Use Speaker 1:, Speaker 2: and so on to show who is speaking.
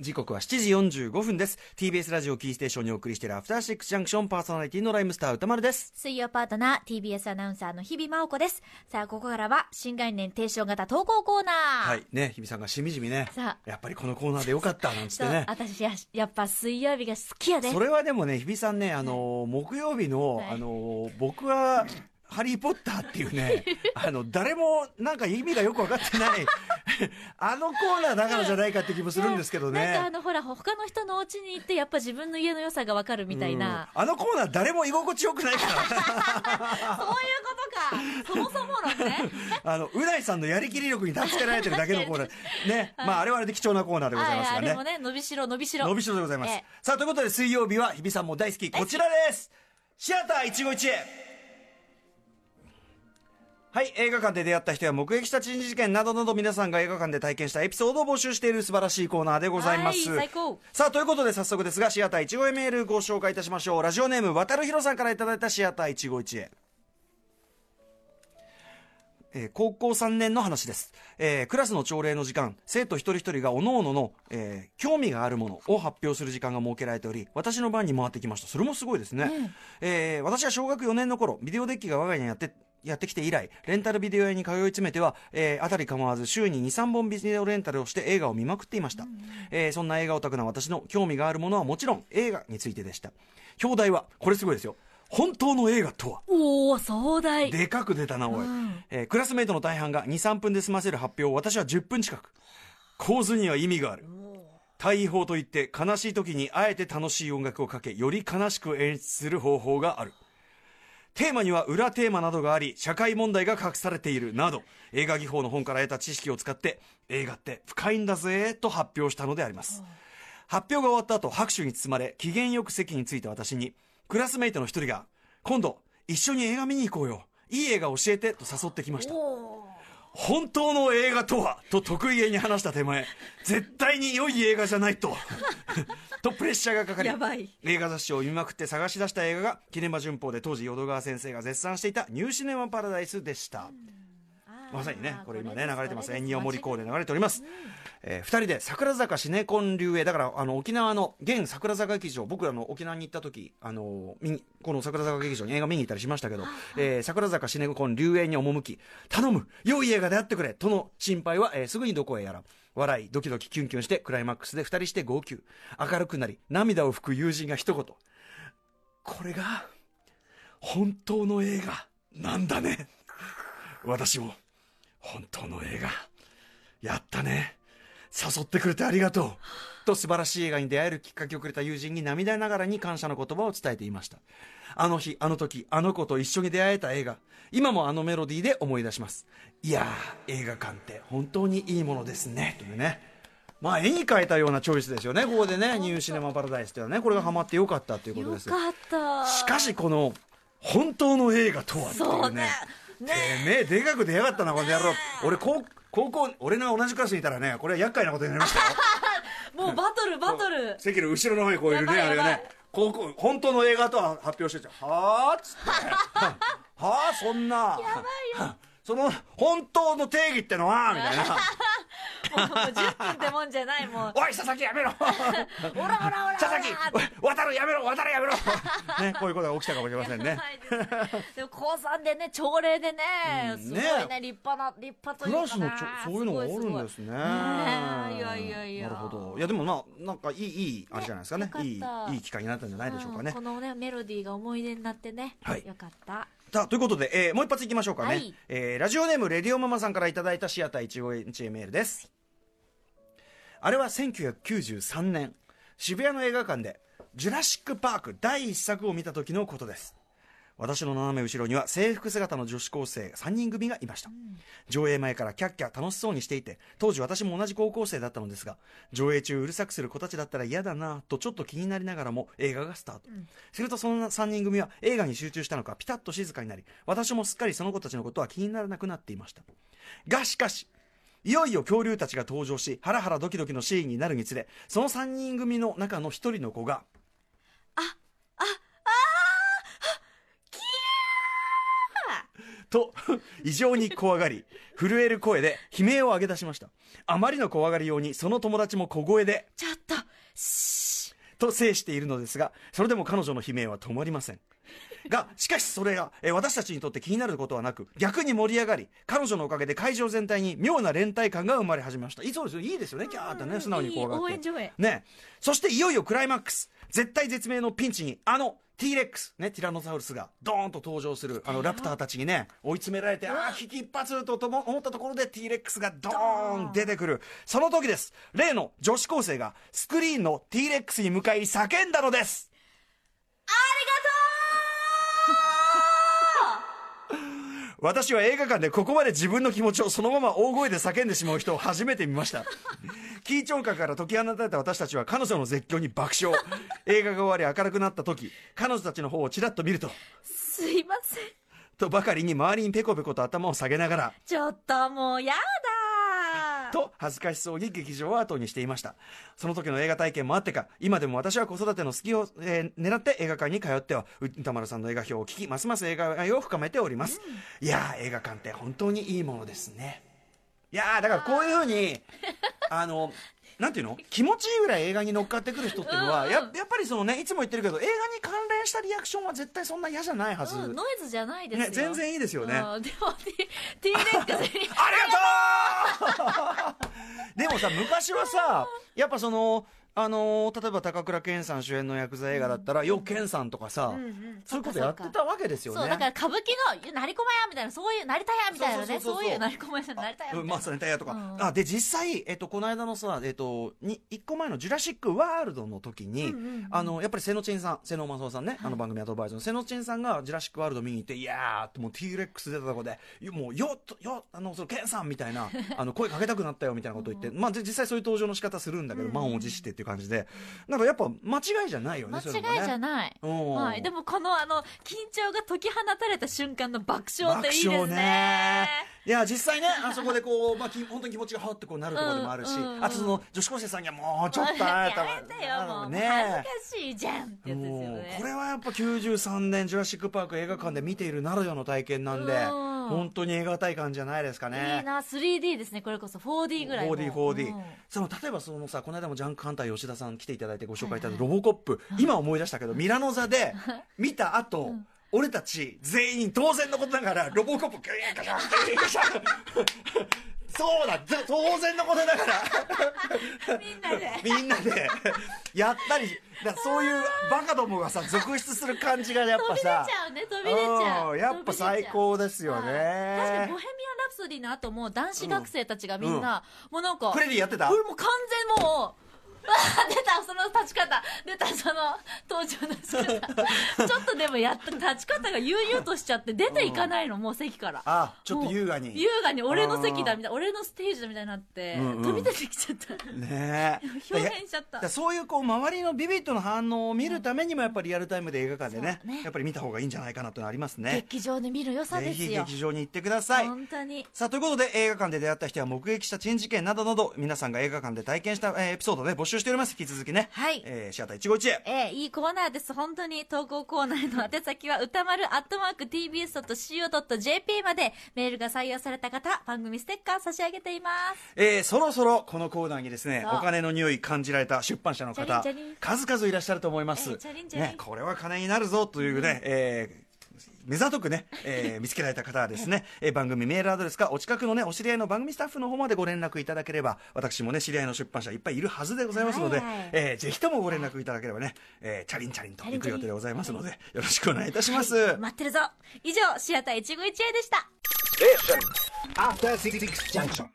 Speaker 1: 時刻は7時45分です。TBS ラジオキーステーションにお送りしているアフターシックスジャンクションパーソナリティのライムスター歌丸です。
Speaker 2: 水曜パートナー TBS アナウンサーの日々真央子です。さあここからは新概念提唱型投稿コーナー。
Speaker 1: はい。ね日比さんがしみじみね。
Speaker 2: さあ。
Speaker 1: やっぱりこのコーナーでよかったなんつってね。
Speaker 2: 私ややっぱ水曜日が好きやで。
Speaker 1: それはでもね日比さんねあのー木曜日の、
Speaker 2: はい。
Speaker 1: あのー僕はハリー・ポッターっていうね、あの、誰もなんか意味がよく分かってない、あのコーナーだからじゃないかって気もするんですけどね。
Speaker 2: なんかあのほら他の人のお家に行ってやっぱ自分の家の良さがわかるみたいな、
Speaker 1: うんあのコーナー誰も居心地よくないから。
Speaker 2: そういうことかそもそも論ね
Speaker 1: あの、うないさんのやりきり力に助けられてるだけのコーナー。ね。まあ、あれはあれで貴重なコーナーでございますがね
Speaker 2: でも。ね伸びしろ伸びしろ
Speaker 1: 伸びしろでございます
Speaker 2: ええ。
Speaker 1: さあ、ということで水曜日は日比さんも大好き、こちらですシアター一期一会はい、映画館で出会った人や目撃した珍事件などなど皆さんが映画館で体験したエピソードを募集している素晴らしいコーナーでございます。
Speaker 2: はい最高
Speaker 1: さあ、ということで早速ですが、シアター一期一会メールご紹介いたしましょう。ラジオネーム、渡るひろさんからいただいたシアター一期一会。えー高校3年の話です、えークラスの朝礼の時間生徒一人一人が各々の、えー興味があるものを発表する時間が設けられており私の番に回ってきましたそれもすごいですね、えー私は小学4年の頃ビデオデッキが我が家にやってやってきて以来レンタルビデオ屋に通い詰めては、えー、あたり構わず週に23本ビデオレンタルをして映画を見まくっていました、えーそんな映画オタクな私の興味があるものはもちろん映画についてでした表題はこれすごいですよ本当の映画とは
Speaker 2: おお壮大
Speaker 1: でかく出たな、おい。えークラスメイトの大半が2、3分で済ませる発表を私は10分近く。構図には意味がある。対位法といって悲しい時にあえて楽しい音楽をかけ、より悲しく演出する方法がある。テーマには裏テーマなどがあり、社会問題が隠されているなど、映画技法の本から得た知識を使って、映画って深いんだぜ、と発表したのであります。発表が終わった後、拍手に包まれ、機嫌よく席に着いた私に、クラスメイトの一人が、今度、一緒に映画見に行こうよ。いい映画教えて、と誘ってきました。本当の映画とは？と得意げに話した手前、絶対に良い映画じゃないと。とプレッシャーがかかり
Speaker 2: やばい
Speaker 1: 映画雑誌を見まくって探し出した映画が、キネマ旬報で当時淀川先生が絶賛していたニューシネマパラダイスでした。まさにね、これ今ね、流れてます。エンニオモリコーで流れております。えー二人で桜坂シネコン流へ、だから、あの、沖縄の現桜坂劇場、僕らの沖縄に行った時、あの、この桜坂劇場に映画見に行ったりしましたけど、えー桜坂シネコン流へに赴き、頼む良い映画であってくれとの心配は、えーすぐにどこへやら。笑い、ドキドキキュンキュンして、クライマックスで二人して号泣。明るくなり、涙を拭く友人が一言。これが、本当の映画、なんだね。私も、本当の映画、やったね。誘ってくれてありがとう。と素晴らしい映画に出会えるきっかけをくれた友人に涙ながらに感謝の言葉を伝えていました。あの日、あの時、あの子と一緒に出会えた映画。今もあのメロディーで思い出します。いやー、映画館って本当にいいものですね。というね。まあ、絵に描いたようなチョイスですよね。ここでね、ニューシネマパラダイスっていうのはね、これがハマってよかったということです。
Speaker 2: よかった
Speaker 1: しかしこの本当の映画とはっていうね
Speaker 2: ね
Speaker 1: え。でかく出やがったなこの野郎。俺高高校俺が同じクラスにいたらねこれは厄介なことになりましたよ。
Speaker 2: もうバトルバトル。
Speaker 1: 席の後ろの方にこういるねあれがね。高校本当の映画とは発表してちゃう。はあっつって。はあそんな。やばいよ。その本当の定義ってのはみたいな
Speaker 2: もうもう10分ってもんじゃないもう。
Speaker 1: おい佐々木やめろ。
Speaker 2: オラオラオラ
Speaker 1: 佐々木おい渡るやめろ渡るやめろ。ねこういうことが起きたかもしれませんね。
Speaker 2: でも高三でね朝礼でね、
Speaker 1: うん
Speaker 2: すごい
Speaker 1: ね
Speaker 2: ね立派な立派と
Speaker 1: ク
Speaker 2: いうかな
Speaker 1: ラスのそういうのがあるんですね。
Speaker 2: いやいやいや。
Speaker 1: なるほど。いやでもまあなんかいいいいあれじゃないですかね。
Speaker 2: ね
Speaker 1: いいいい機会になったんじゃないでしょうかね。
Speaker 2: んこ。のねメロディーが思い出になってね、
Speaker 1: はい。
Speaker 2: よかった。
Speaker 1: さあということで、えーもう一発いきましょうかね。
Speaker 2: はい。
Speaker 1: えーラジオネームレディオママさんからいただいたシアター一期一会メールです。あれは1993年渋谷の映画館でジュラシック・パーク第一作を見た時のことです。私の斜め後ろには制服姿の女子高生3人組がいました、上映前からキャッキャ楽しそうにしていて当時私も同じ高校生だったのですが上映中うるさくする子たちだったら嫌だなとちょっと気になりながらも映画がスタート、するとその3人組は映画に集中したのかピタッと静かになり私もすっかりその子たちのことは気にならなくなっていました。がしかしいよいよ恐竜たちが登場しハラハラドキドキのシーンになるにつれその3人組の中の1人の子があ、あと異常に怖がり震える声で悲鳴を上げ出しましたあまりの怖がりようにその友達も小声で
Speaker 2: ちょっとシ
Speaker 1: と制しているのですがそれでも彼女の悲鳴は止まりませんがしかしそれが、えー私たちにとって気になることはなく逆に盛り上がり彼女のおかげで会場全体に妙な連帯感が生まれ始めました。いいそうですよ。いいですよね。キャーってね素直に怖がって。
Speaker 2: いい応援上映。
Speaker 1: ね。そしていよいよクライマックス。絶対絶命のピンチにあの T レックスねティラノサウルスがドーンと登場するあのラプターたちにね追い詰められてああ危機一髪ととも思ったところで T レックスがドーン。出てくる。その時です。例の女子高生がスクリーンの T レックスに向かい叫んだのです私は映画館でここまで自分の気持ちをそのまま大声で叫んでしまう人を初めて見ました。緊張感から解き放たれた私たちは彼女の絶叫に爆笑。映画が終わり明るくなった時彼女たちの方をちらっと見ると
Speaker 2: すいません。
Speaker 1: とばかりに周りにペコペコと頭を下げながら
Speaker 2: ちょっともうやだ
Speaker 1: と恥ずかしそうに劇場を後にしていました。その時の映画体験もあってか今でも私は子育ての好きを、えー狙って映画館に通っては歌丸さんの映画表を聞きますます映画愛を深めております、いやー映画館って本当にいいものですね。いやーだからこういうふうに あのなんていうの？気持ちいいぐらい映画に乗っかってくる人っていうのは、ややっぱりそのねいつも言ってるけど映画に関連したリアクションは絶対そんな嫌じゃないはず、
Speaker 2: うん、ノイズじゃないですよ、
Speaker 1: ね全然いいですよね。
Speaker 2: うんでも T, T レックスに。
Speaker 1: ありがとう！でもさ昔はさやっぱそのあのー例えば高倉健さん主演のヤクザ映画だったら「よ健さん」とかさ、
Speaker 2: うんうん。
Speaker 1: そういうことやってたわけですよね。
Speaker 2: そうだから歌舞伎の「なりこまや」みたいなそういう「なりたや」みたいなね
Speaker 1: そう
Speaker 2: いう「なりこまや」なりたやみたいな。
Speaker 1: うんまあ、それタイヤとか、
Speaker 2: うん。
Speaker 1: あで実際、えっと、この間のさ、えっと、に1個前の「ジュラシック・ワールド」の時に、
Speaker 2: うんうんうん。
Speaker 1: あのやっぱり瀬野珍さん瀬野正夫さんね、あの番組アドバイザーの瀬野珍さんが「ジュラシック・ワールド」見に行って「いやー」ってもう T レックス出たとこで「もうよっとよあのそのケンさん」みたいなあの声かけたくなったよみたいなこと言って、まあ、で実際そういう登場の仕方するんだけど、満を持してっていう感じでなんかやっぱ間違いじゃないよね
Speaker 2: 間違いじゃない、
Speaker 1: うん。
Speaker 2: はい、でもこのあの緊張が解き放たれた瞬間の爆笑っていいですね。
Speaker 1: いや実際ねあそこでこう、まあ、き本当に気持ちがはってこうなるところでもあるし、
Speaker 2: うんうんうん。
Speaker 1: あとその女子高生さんにはもうちょっと あなたは
Speaker 2: やめてよもう、
Speaker 1: ね。
Speaker 2: 恥ずかしいじゃんってやつですよ
Speaker 1: もう
Speaker 2: ね
Speaker 1: これはやっぱ93年「ジュラシック・パーク」映画館で見ているならではの体験なんで
Speaker 2: うん
Speaker 1: 本当に映画体感じゃないですかね。
Speaker 2: いいな。3D ですね。これこそ。4D ぐらいも
Speaker 1: 4D4D、
Speaker 2: うん。
Speaker 1: その例えばそのさこの間もジャンクハンター吉田さん来ていただいてご紹介いただい。たロボコップ、今思い出したけどミラノ座で見た後、俺たち全員当然のことながらロボコップガシャガシャンそうだ。ぜ当然のことだから。
Speaker 2: みんなで。
Speaker 1: みんなで。やったりだそういうバカどもがさ続出する感じがやっぱ
Speaker 2: 飛び出ち
Speaker 1: さ
Speaker 2: ゃうね飛び出ちゃう。ん
Speaker 1: うやっぱ最高ですよ
Speaker 2: はい確かに「ボヘミアン・
Speaker 1: ね
Speaker 2: ラプソディ」の後も男子学生たちがみんな、もうなんか
Speaker 1: フレディやってた？
Speaker 2: これもう完全もうあ出たその立ち方。出たその登場の仕方。ちょっとでもやった立ち方が悠々としちゃって出ていかないの、もう席から。
Speaker 1: あちょっと優雅に。
Speaker 2: 優雅に俺の席だみたいな俺のステージだみたいになって、
Speaker 1: うんうん。
Speaker 2: 飛び出てきちゃった。
Speaker 1: ねえ。
Speaker 2: 表現しちゃった。
Speaker 1: そういうこう周りのビビッドの反応を見るためにもやっぱりリアルタイムで映画館でね
Speaker 2: ね
Speaker 1: やっぱり見た方がいいんじゃないかなというのありますね。
Speaker 2: 劇場で見る良さ
Speaker 1: ぜ
Speaker 2: ですよ。
Speaker 1: ひ劇場に行ってください。
Speaker 2: 本当に。
Speaker 1: さあということで映画館で出会った人や目撃した珍事件などなど皆さんが映画館で体験した、えーエピソードで募集しております。引き続きね、
Speaker 2: はい。
Speaker 1: えーシアター151へ
Speaker 2: えーいいコーナーです。本当に投稿コーナーの宛先は歌丸アットマーク tbs.co.jp までメールが採用された方、番組ステッカー差し上げています。
Speaker 1: えーそろそろこのコーナーにですねお金の匂い感じられた出版社の方数々いらっしゃると思います、ね、これは金になるぞというね、えー目ざとくね、えー見つけられた方はですね、えー番組メールアドレスかお近くのねお知り合いの番組スタッフの方までご連絡いただければ私もね知り合いの出版社いっぱいいるはずでございますので、
Speaker 2: はいはい
Speaker 1: えーぜひともご連絡いただければね、えーチャリンチャリンと行く予定でございますのでよろしくお願いいたします、
Speaker 2: 待ってるぞ。以上、シアター一期一会でした。
Speaker 3: After Six Junction.